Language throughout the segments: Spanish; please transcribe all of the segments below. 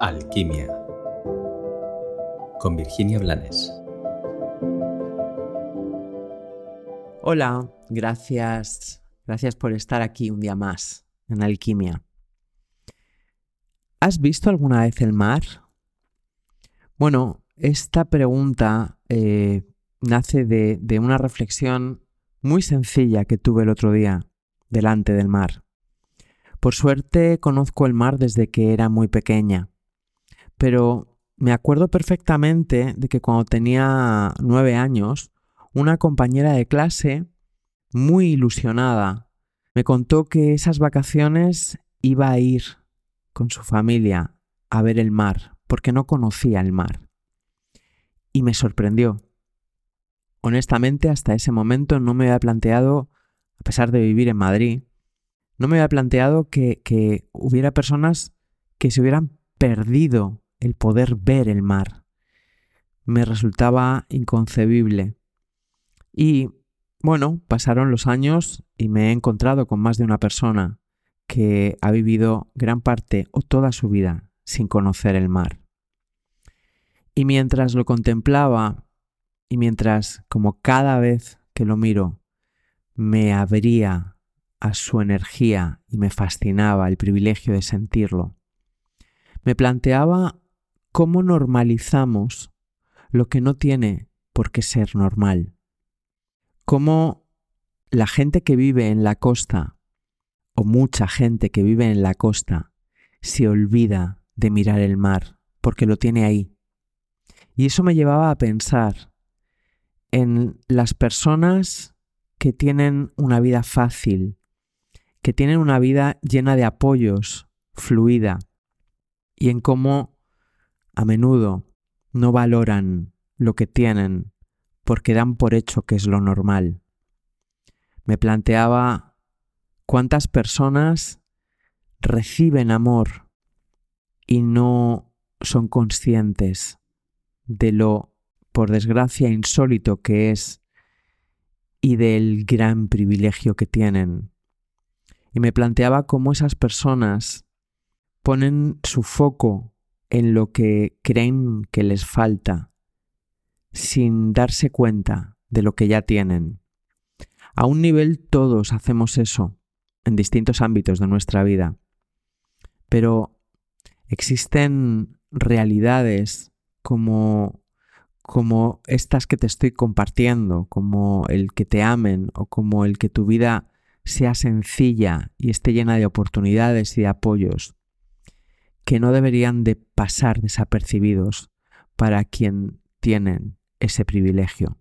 Alquimia con Virginia Blanes. Hola, gracias, gracias por estar aquí un día más en Alquimia. ¿Has visto alguna vez el mar? Bueno, esta pregunta eh, nace de, de una reflexión muy sencilla que tuve el otro día delante del mar. Por suerte conozco el mar desde que era muy pequeña, pero me acuerdo perfectamente de que cuando tenía nueve años, una compañera de clase, muy ilusionada, me contó que esas vacaciones iba a ir con su familia a ver el mar, porque no conocía el mar. Y me sorprendió. Honestamente, hasta ese momento no me había planteado, a pesar de vivir en Madrid, no me había planteado que, que hubiera personas que se hubieran perdido el poder ver el mar. Me resultaba inconcebible. Y bueno, pasaron los años y me he encontrado con más de una persona que ha vivido gran parte o toda su vida sin conocer el mar. Y mientras lo contemplaba y mientras, como cada vez que lo miro, me abría a su energía y me fascinaba el privilegio de sentirlo, me planteaba cómo normalizamos lo que no tiene por qué ser normal. Cómo la gente que vive en la costa, o mucha gente que vive en la costa, se olvida de mirar el mar porque lo tiene ahí. Y eso me llevaba a pensar en las personas que tienen una vida fácil, que tienen una vida llena de apoyos, fluida, y en cómo a menudo no valoran lo que tienen porque dan por hecho que es lo normal. Me planteaba cuántas personas reciben amor y no son conscientes de lo, por desgracia, insólito que es y del gran privilegio que tienen y me planteaba cómo esas personas ponen su foco en lo que creen que les falta sin darse cuenta de lo que ya tienen. A un nivel todos hacemos eso en distintos ámbitos de nuestra vida, pero existen realidades como como estas que te estoy compartiendo, como el que te amen o como el que tu vida sea sencilla y esté llena de oportunidades y de apoyos que no deberían de pasar desapercibidos para quien tienen ese privilegio.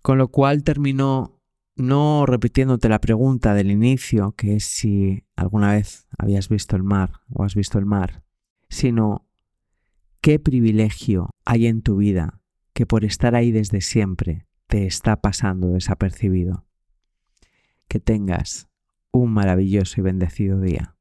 Con lo cual termino no repitiéndote la pregunta del inicio, que es si alguna vez habías visto el mar o has visto el mar, sino qué privilegio hay en tu vida que por estar ahí desde siempre te está pasando desapercibido. Que tengas un maravilloso y bendecido día.